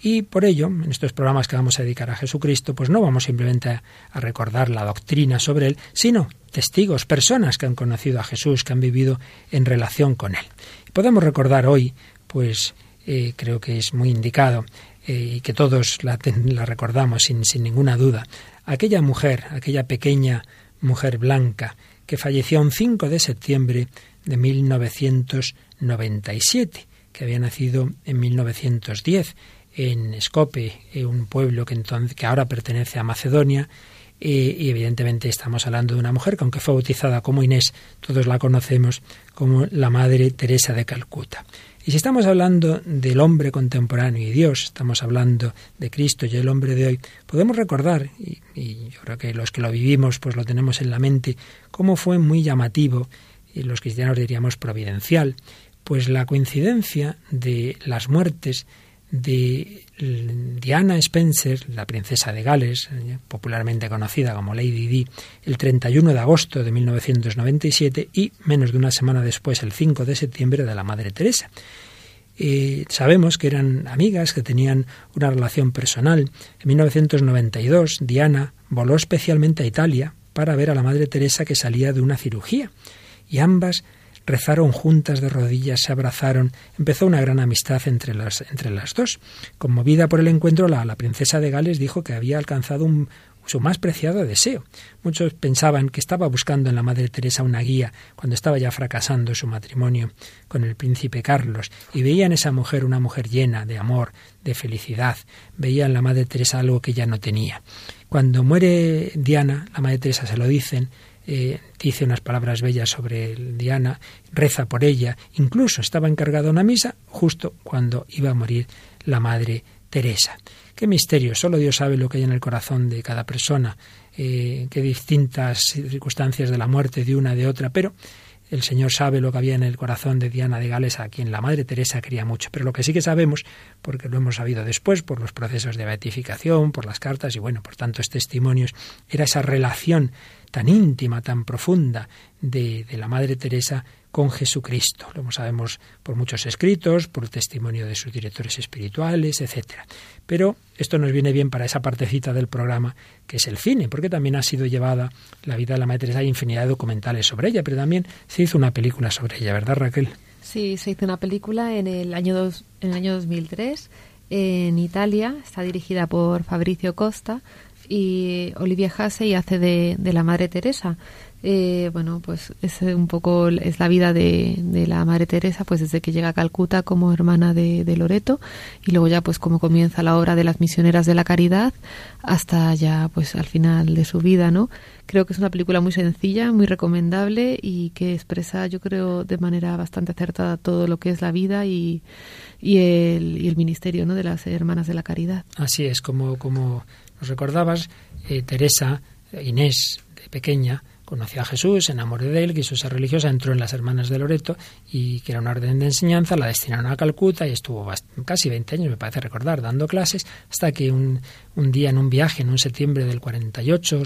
Y por ello, en estos programas que vamos a dedicar a Jesucristo, pues no vamos simplemente a, recordar la doctrina sobre Él, sino testigos, personas que han conocido a Jesús, que han vivido en relación con Él. podemos recordar hoy, pues eh, creo que es muy indicado eh, y que todos la, la recordamos sin, sin ninguna duda, aquella mujer, aquella pequeña mujer blanca que falleció un 5 de septiembre de 1997, que había nacido en 1910 en Scope, eh, un pueblo que, entonces, que ahora pertenece a Macedonia, eh, y evidentemente estamos hablando de una mujer que aunque fue bautizada como Inés, todos la conocemos como la Madre Teresa de Calcuta. Y si estamos hablando del hombre contemporáneo y Dios, estamos hablando de Cristo y el hombre de hoy, podemos recordar, y, y, yo creo que los que lo vivimos pues lo tenemos en la mente, cómo fue muy llamativo, y los cristianos diríamos providencial, pues la coincidencia de las muertes de Diana Spencer, la princesa de Gales, eh, popularmente conocida como Lady Di, el 31 de agosto de 1997 y menos de una semana después, el 5 de septiembre, de la Madre Teresa. Eh, sabemos que eran amigas, que tenían una relación personal. En 1992, Diana voló especialmente a Italia para ver a la Madre Teresa que salía de una cirugía y ambas rezaron juntas de rodillas, se abrazaron, empezó una gran amistad entre las, entre las dos. Conmovida por el encuentro, la, la princesa de Gales dijo que había alcanzado un, su más preciado deseo. Muchos pensaban que estaba buscando en la Madre Teresa una guía cuando estaba ya fracasando su matrimonio con el príncipe Carlos y veían esa mujer una mujer llena de amor, de felicidad. Veían en la Madre Teresa algo que ya no tenía. Cuando muere Diana, la Madre Teresa se lo dicen, eh, dice unas palabras bellas sobre Diana, reza por ella, incluso estaba encargada una misa justo cuando iba a morir la Madre Teresa. Qué misterio, solo Dios sabe lo que hay en el corazón de cada persona, eh, qué distintas circunstancias de la muerte de una de otra, pero el Señor sabe lo que había en el corazón de Diana de Gales, a quien la Madre Teresa quería mucho. Pero lo que sí que sabemos, porque lo hemos sabido después, por los procesos de beatificación, por las cartas y bueno, por tantos testimonios, era esa relación tan íntima, tan profunda de, de la Madre Teresa con Jesucristo. Lo sabemos por muchos escritos, por el testimonio de sus directores espirituales, etcétera. Pero esto nos viene bien para esa partecita del programa que es el cine, porque también ha sido llevada la vida de la Madre Teresa, hay infinidad de documentales sobre ella, pero también se hizo una película sobre ella, ¿verdad, Raquel? Sí, se hizo una película en el año, dos, en el año 2003 en Italia, está dirigida por Fabrizio Costa y Olivia Hussey hace de, de la Madre Teresa. Eh, bueno, pues es un poco es la vida de, la Madre Teresa, pues desde que llega a Calcuta como hermana de, de, Loreto y luego ya pues como comienza la obra de las misioneras de la caridad hasta ya pues al final de su vida, ¿no? Creo que es una película muy sencilla, muy recomendable y que expresa, yo creo, de manera bastante acertada todo lo que es la vida y, y el, y el ministerio, ¿no? De las hermanas de la caridad. Así es, como como nos recordabas, eh, Teresa, Inés, de pequeña, conoció a Jesús, se enamoró de él, quiso ser religiosa, entró en las Hermanas de Loreto y que era una orden de enseñanza, la destinaron a Calcuta y estuvo casi 20 años, me parece recordar, dando clases, hasta que un, un día en un viaje, en un septiembre del 48,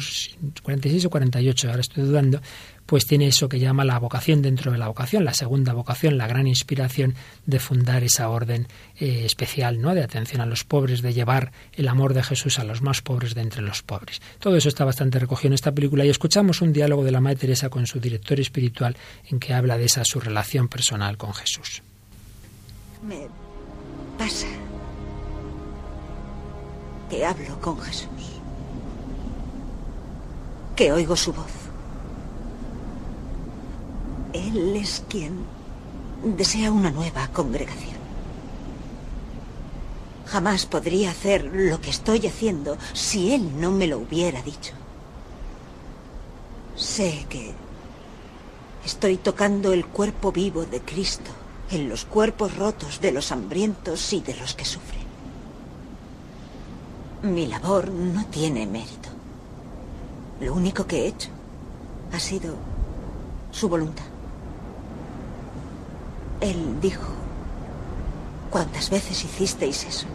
46 o 48, ahora estoy dudando, pues tiene eso que llama la vocación dentro de la vocación, la segunda vocación, la gran inspiración de fundar esa orden eh, especial, ¿no? De atención a los pobres, de llevar el amor de Jesús a los más pobres de entre los pobres. Todo eso está bastante recogido en esta película y escuchamos un diálogo de la Madre Teresa con su director espiritual en que habla de esa su relación personal con Jesús. Me pasa que hablo con Jesús, que oigo su voz él es quien desea una nueva congregación. Jamás podría hacer lo que estoy haciendo si Él no me lo hubiera dicho. Sé que estoy tocando el cuerpo vivo de Cristo en los cuerpos rotos de los hambrientos y de los que sufren. Mi labor no tiene mérito. Lo único que he hecho ha sido su voluntad. Él dijo, ¿cuántas veces hicisteis eso?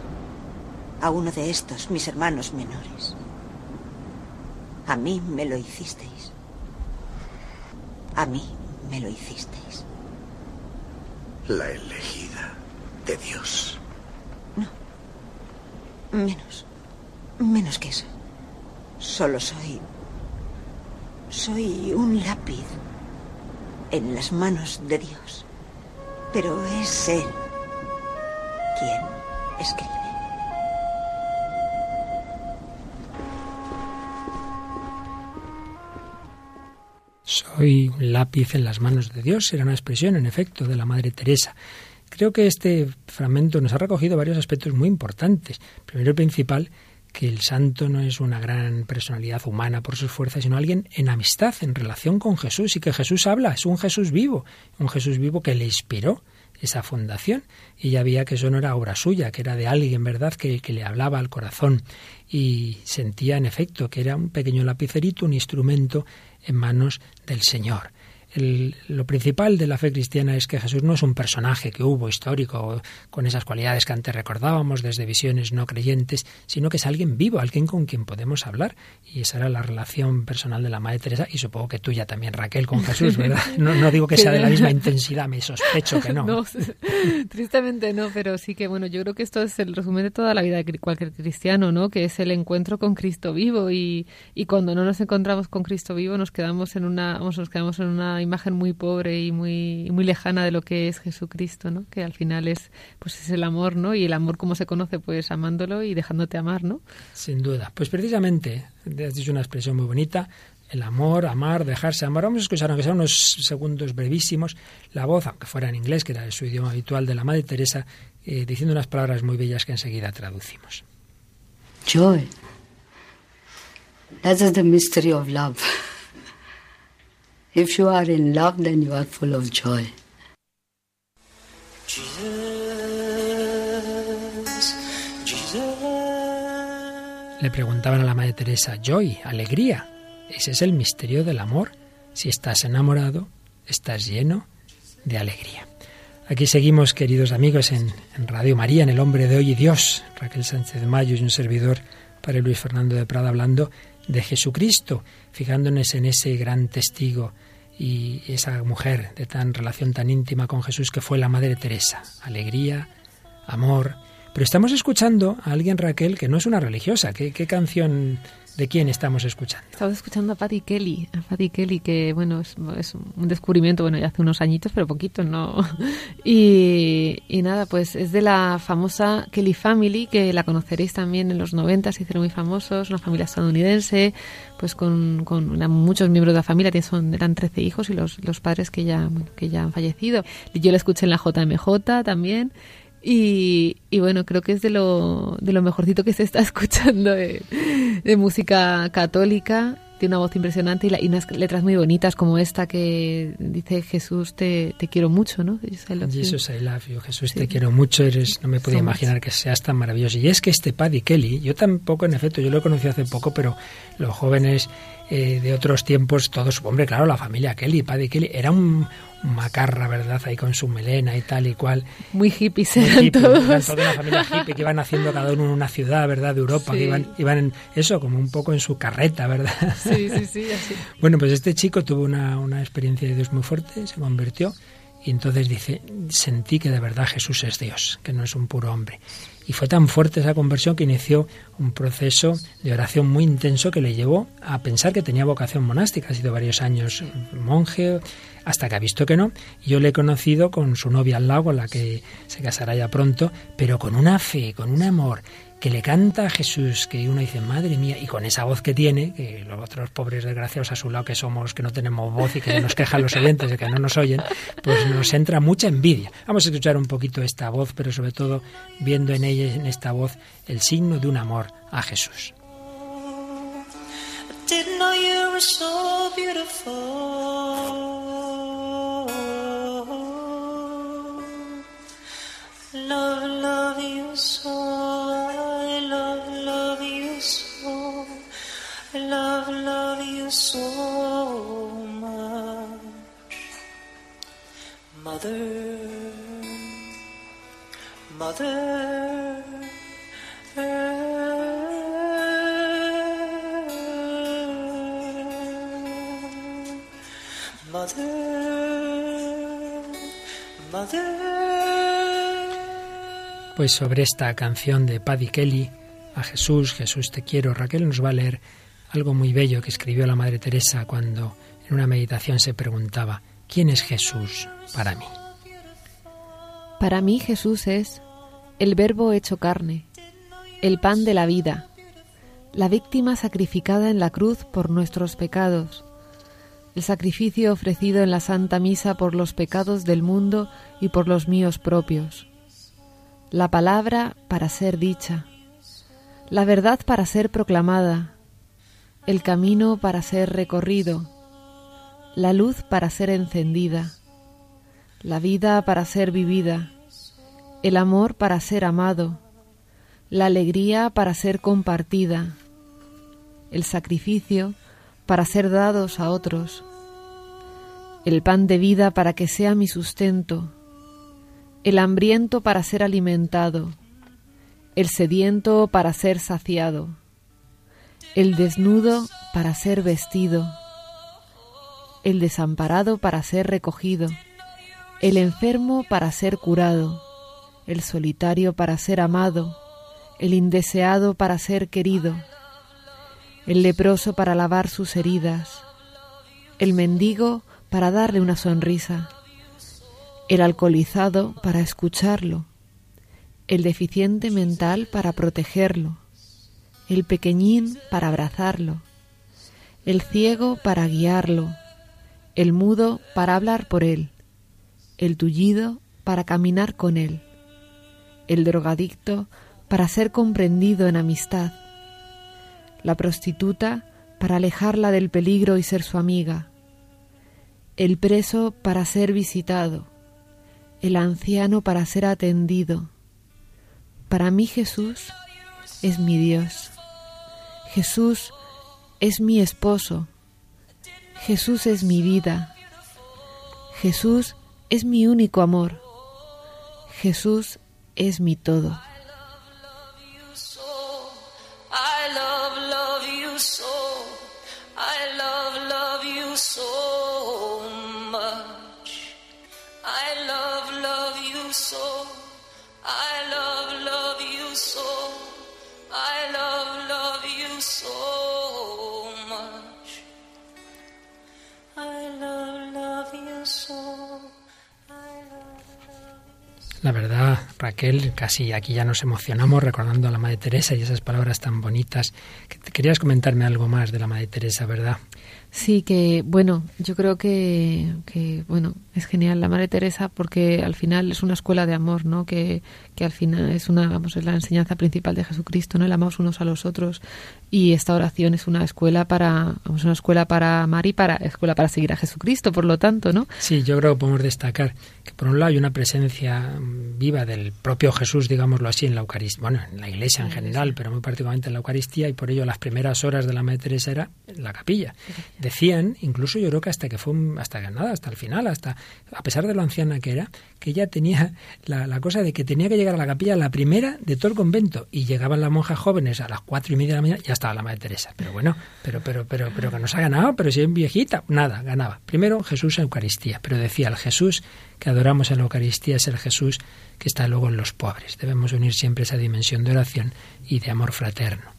A uno de estos, mis hermanos menores. A mí me lo hicisteis. A mí me lo hicisteis. La elegida de Dios. No. Menos. Menos que eso. Solo soy... Soy un lápiz en las manos de Dios. Pero es Él quien escribe. Soy un lápiz en las manos de Dios, era una expresión, en efecto, de la Madre Teresa. Creo que este fragmento nos ha recogido varios aspectos muy importantes. Primero y principal, que el santo no es una gran personalidad humana por sus fuerzas, sino alguien en amistad, en relación con Jesús, y que Jesús habla, es un Jesús vivo, un Jesús vivo que le inspiró esa fundación. Y ya veía que eso no era obra suya, que era de alguien, ¿verdad?, que, que le hablaba al corazón y sentía, en efecto, que era un pequeño lapicerito, un instrumento en manos del Señor. El- lo principal de la fe cristiana es que Jesús no es un personaje que hubo histórico con esas cualidades que antes recordábamos desde visiones no creyentes, sino que es alguien vivo, alguien con quien podemos hablar. Y esa era la relación personal de la Madre Teresa y supongo que tuya también, Raquel, con Jesús, ¿verdad? No, no digo que sea de la misma intensidad, me sospecho que no. tristemente no, pero sí que bueno, yo creo que esto es el resumen de toda la vida de cualquier cristiano, ¿no? Que es el encuentro con Cristo vivo y, y cuando no nos encontramos con Cristo vivo nos quedamos en una, vamos, nos quedamos en una imagen muy pobre y muy, y muy lejana de lo que es Jesucristo, ¿no? Que al final es, pues es el amor, ¿no? Y el amor cómo se conoce, pues amándolo y dejándote amar, ¿no? Sin duda. Pues precisamente, has dicho una expresión muy bonita, el amor, amar, dejarse amar. Vamos a escuchar, aunque sean unos segundos brevísimos, la voz, aunque fuera en inglés, que era su idioma habitual, de la Madre Teresa, eh, diciendo unas palabras muy bellas que enseguida traducimos. Joy. That is the mystery of love. If you are in love, then you are full of joy. Le preguntaban a la Madre Teresa, Joy, alegría. Ese es el misterio del amor. Si estás enamorado, estás lleno de alegría. Aquí seguimos, queridos amigos, en, en Radio María, en El Hombre de Hoy y Dios. Raquel Sánchez Mayo y un servidor, Padre Luis Fernando de Prada, hablando de Jesucristo, fijándonos en ese gran testigo y esa mujer de tan relación tan íntima con Jesús que fue la Madre Teresa. Alegría, amor. Pero estamos escuchando a alguien, Raquel, que no es una religiosa. ¿Qué, qué canción de quién estamos escuchando? Estamos escuchando a Patty Kelly, a Patty Kelly, que bueno, es, un descubrimiento, bueno, ya hace unos añitos, pero poquito, ¿no? Y, nada, pues es de la famosa Kelly Family, que la conoceréis también en los 90, se hicieron muy famosos, una familia estadounidense, pues con, muchos miembros de la familia, que son, eran 13 hijos y los, los padres que ya, que ya han fallecido. Yo la escuché en la JMJ también. Y, y bueno, creo que es de lo, de lo mejorcito que se está escuchando de, de música católica. Tiene una voz impresionante y, la- y unas letras muy bonitas como esta que dice Jesús te, te quiero mucho, ¿no? Jesus, I love you. Jesus, I love you. Jesús, Sí. te quiero mucho. Eres, no me podía So much. imaginar que seas tan maravilloso. Y es que este Paddy Kelly, yo tampoco, en efecto, yo lo conocí hace poco, pero los jóvenes eh, de otros tiempos, todos, hombre, claro, la familia Kelly, Paddy Kelly, era un macarra, ¿verdad? Ahí con su melena y tal y cual. Muy hippies Muy eran hippie, todos. eran toda una familia hippie que iban haciendo cada uno en una ciudad, ¿verdad? De Europa, Sí. que iban, iban en eso, como un poco en su carreta, ¿verdad? Sí, sí, sí, así. Bueno, pues este chico tuvo una, una experiencia de Dios muy fuerte, se convirtió y entonces dice, sentí que de verdad Jesús es Dios, que no es un puro hombre. Y fue tan fuerte esa conversión que inició un proceso de oración muy intenso que le llevó a pensar que tenía vocación monástica. Ha sido varios años monje, hasta que ha visto que no. Yo le he conocido con su novia al con la que se casará ya pronto, pero con una fe, con un amor que le canta a Jesús, que uno dice, madre mía, y con esa voz que tiene, que los otros pobres desgraciados a su lado que somos, que no tenemos voz y que nos quejan los oyentes de que no nos oyen, pues nos entra mucha envidia. Vamos a escuchar un poquito esta voz, pero sobre todo viendo en ella, en esta voz, el signo de un amor a Jesús. So much. Mother, mother. Pues sobre esta canción de Paddy Kelly, a Jesús, Jesús te quiero, Raquel nos va a leer algo muy bello que escribió la Madre Teresa cuando en una meditación se preguntaba, ¿quién es Jesús para mí? Para mí Jesús es el verbo hecho carne, el pan de la vida, la víctima sacrificada en la cruz por nuestros pecados, el sacrificio ofrecido en la Santa Misa por los pecados del mundo y por los míos propios, la palabra para ser dicha, la verdad para ser proclamada, el camino para ser recorrido, la luz para ser encendida, la vida para ser vivida, el amor para ser amado, la alegría para ser compartida, el sacrificio para ser dados a otros, el pan de vida para que sea mi sustento, el hambriento para ser alimentado, el sediento para ser saciado, el desnudo para ser vestido, el desamparado para ser recogido, el enfermo para ser curado, el solitario para ser amado, el indeseado para ser querido, el leproso para lavar sus heridas, el mendigo para darle una sonrisa, el alcoholizado para escucharlo, el deficiente mental para protegerlo, el pequeñín para abrazarlo, el ciego para guiarlo, el mudo para hablar por él, el tullido para caminar con él, el drogadicto para ser comprendido en amistad, la prostituta para alejarla del peligro y ser su amiga, el preso para ser visitado, el anciano para ser atendido. Para mí Jesús es mi Dios. Jesús es mi esposo. Jesús es mi vida. Jesús es mi único amor. Jesús es mi todo. Raquel, casi aquí ya nos emocionamos recordando a la Madre Teresa y esas palabras tan bonitas. Que- Querías comentarme algo más de la Madre Teresa, ¿verdad? Sí, que bueno, yo creo que, que bueno, es genial la Madre Teresa porque al final es una escuela de amor, ¿no? Que, que al final es una, vamos, es la enseñanza principal de Jesucristo, ¿no? El amamos unos a los otros y esta oración es una escuela para, vamos, una escuela para amar y para, escuela para seguir a Jesucristo, por lo tanto, ¿no? Sí, yo creo que podemos destacar que por un lado hay una presencia mm, viva del propio Jesús, digámoslo así, en la Eucaristía, bueno, en la Iglesia en general, pero muy particularmente en la Eucaristía, y por ello las primeras horas de la Madre Teresa era la capilla. Decían, incluso yo creo que hasta que fue, hasta que nada, hasta el final, hasta a pesar de lo anciana que era, que ella tenía la, la cosa de que tenía que llegar a la capilla la primera de todo el convento, y llegaban las monjas jóvenes a las cuatro y media de la mañana, ya estaba la Madre Teresa. Pero bueno, pero, pero, pero, pero que nos ha ganado, pero si es viejita, nada, ganaba. Primero Jesús en Eucaristía, pero decía el Jesús que adoramos en la Eucaristía es el Jesús que está luego en los pobres. Debemos unir siempre esa dimensión de oración y de amor fraterno.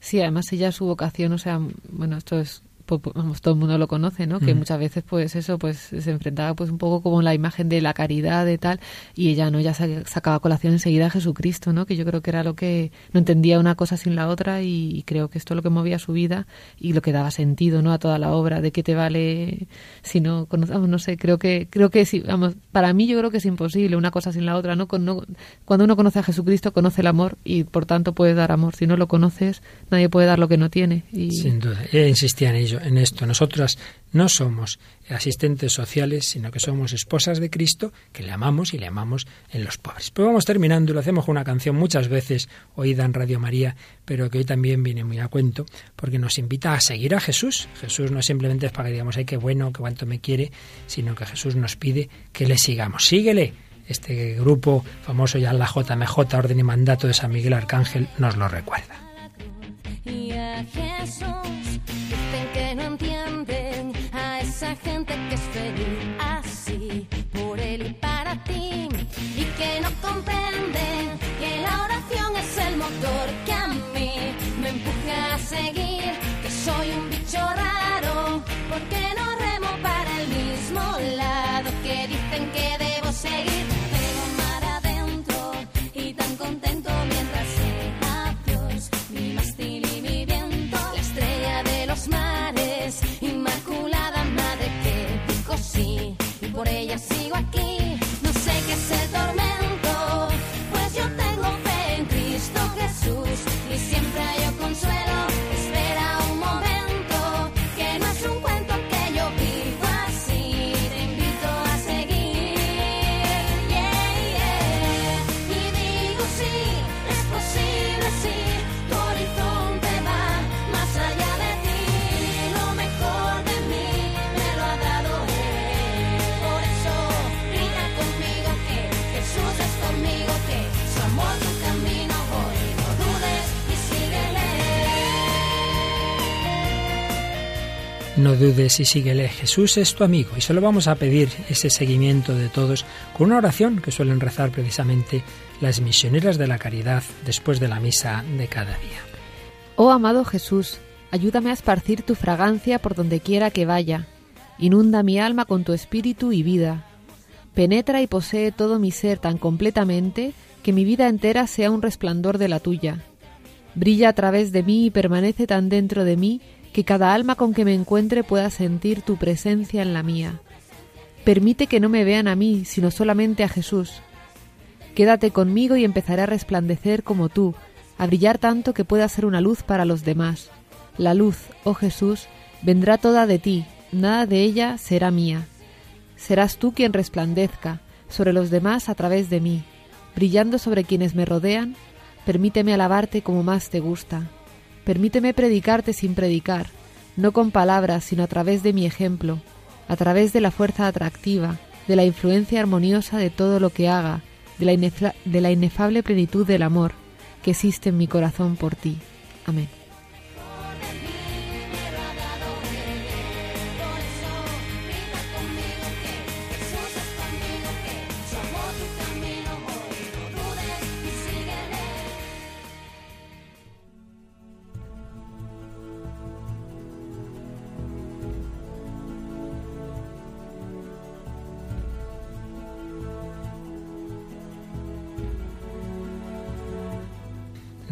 Sí, además ella su vocación, o sea, bueno, esto es vamos, todo el mundo lo conoce, ¿no? Que muchas veces, pues eso, pues se enfrentaba pues un poco como la imagen de la caridad de tal, y ella no, ya sacaba a colación enseguida a Jesucristo, ¿no? Que yo creo que era lo que no entendía una cosa sin la otra y, y creo que esto es lo que movía su vida y lo que daba sentido, ¿no? A toda la obra, de qué te vale si no conocemos, no sé, creo que creo que sí, vamos, para mí yo creo que es imposible una cosa sin la otra, ¿no? Con- no- cuando uno conoce a Jesucristo conoce el amor y por tanto puedes dar amor. Si no lo conoces, nadie puede dar lo que no tiene. Y Sin duda. Ella insistía en ello, en esto. Nosotras no somos asistentes sociales, sino que somos esposas de Cristo, que le amamos y le amamos en los pobres. Pues vamos terminando lo hacemos con una canción muchas veces oída en Radio María, pero que hoy también viene muy a cuento, porque nos invita a seguir a Jesús. Jesús no simplemente es para que digamos, ay, qué bueno, qué cuánto me quiere, sino que Jesús nos pide que le sigamos. Síguele. Este grupo famoso ya la JMJ, Orden y Mandato de San Miguel Arcángel, nos lo recuerda. Por ella sigo. Dudes y síguele. Jesús es tu amigo. Y se lo vamos a pedir ese seguimiento de todos con una oración que suelen rezar precisamente las misioneras de la caridad después de la misa de cada día. Oh amado Jesús, ayúdame a esparcir tu fragancia por donde quiera que vaya. Inunda mi alma con tu espíritu y vida. Penetra y posee todo mi ser tan completamente que mi vida entera sea un resplandor de la tuya. Brilla a través de mí y permanece tan dentro de mí que cada alma con que me encuentre pueda sentir tu presencia en la mía. Permite que no me vean a mí, sino solamente a Jesús. Quédate conmigo y empezaré a resplandecer como tú, a brillar tanto que pueda ser una luz para los demás. La luz, oh Jesús, vendrá toda de ti, nada de ella será mía. Serás tú quien resplandezca sobre los demás a través de mí, brillando sobre quienes me rodean, permíteme alabarte como más te gusta. Permíteme predicarte sin predicar, no con palabras, sino a través de mi ejemplo, a través de la fuerza atractiva, de la influencia armoniosa de todo lo que haga, de la, de la inefable plenitud del amor que existe en mi corazón por ti. Amén.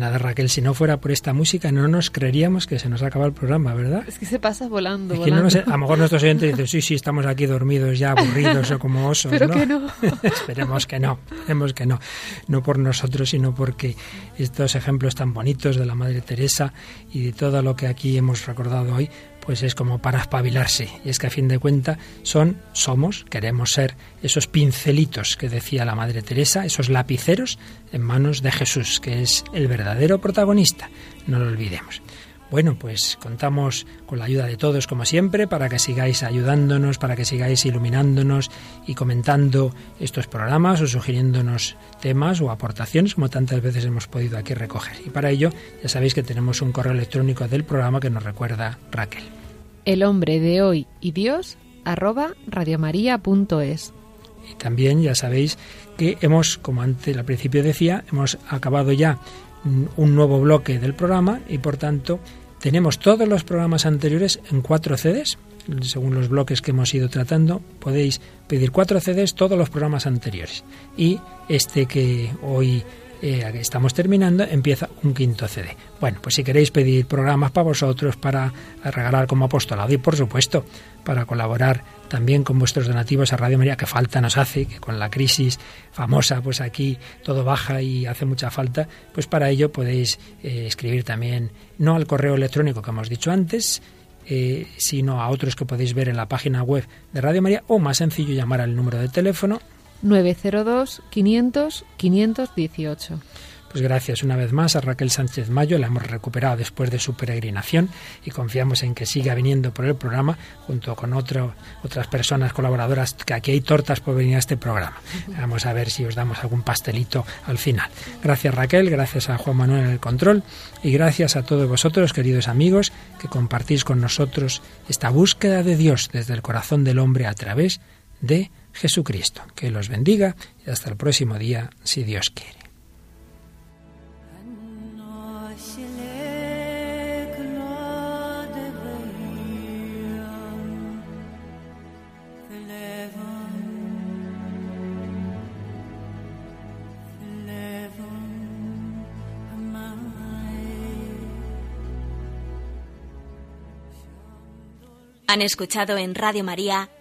Nada, Raquel, si no fuera por esta música no nos creeríamos que se nos acaba el programa, ¿verdad? Es que se pasa volando. Es que no nos- a lo mejor nuestros oyentes dicen, sí, sí, estamos aquí dormidos ya, aburridos o como osos, Pero ¿no? que no. esperemos que no, esperemos que no. No por nosotros, sino porque estos ejemplos tan bonitos de la Madre Teresa y de todo lo que aquí hemos recordado hoy, pues es como para espabilarse. Y es que a fin de cuentas son, somos, queremos ser esos pincelitos que decía la Madre Teresa, esos lapiceros en manos de Jesús, que es el verdadero protagonista. No lo olvidemos. Bueno, pues contamos con la ayuda de todos como siempre para que sigáis ayudándonos, para que sigáis iluminándonos y comentando estos programas o sugiriéndonos temas o aportaciones como tantas veces hemos podido aquí recoger. Y para ello ya sabéis que tenemos un correo electrónico del programa que nos recuerda Raquel. El hombre de hoy y Dios arroba radiomaria.es. Y también ya sabéis que hemos, como antes al principio decía, hemos acabado ya un nuevo bloque del programa y por tanto tenemos todos los programas anteriores en cuatro CDs. Según los bloques que hemos ido tratando, podéis pedir cuatro CDs todos los programas anteriores. Y este que hoy eh, estamos terminando empieza un quinto CD. Bueno, pues si queréis pedir programas para vosotros, para regalar como apostolado y por supuesto para colaborar también con vuestros donativos a Radio María, que falta nos hace, que con la crisis famosa, pues aquí todo baja y hace mucha falta, pues para ello podéis eh, escribir también, no al correo electrónico que hemos dicho antes, eh, sino a otros que podéis ver en la página web de Radio María, o más sencillo llamar al número de teléfono 902 500 518. Pues gracias una vez más a Raquel Sánchez Mayo, la hemos recuperado después de su peregrinación y confiamos en que siga viniendo por el programa junto con otro, otras personas colaboradoras, que aquí hay tortas por venir a este programa. Vamos a ver si os damos algún pastelito al final. Gracias Raquel, gracias a Juan Manuel en el control y gracias a todos vosotros, queridos amigos, que compartís con nosotros esta búsqueda de Dios desde el corazón del hombre a través de Jesucristo. Que los bendiga y hasta el próximo día, si Dios quiere. Han escuchado en Radio María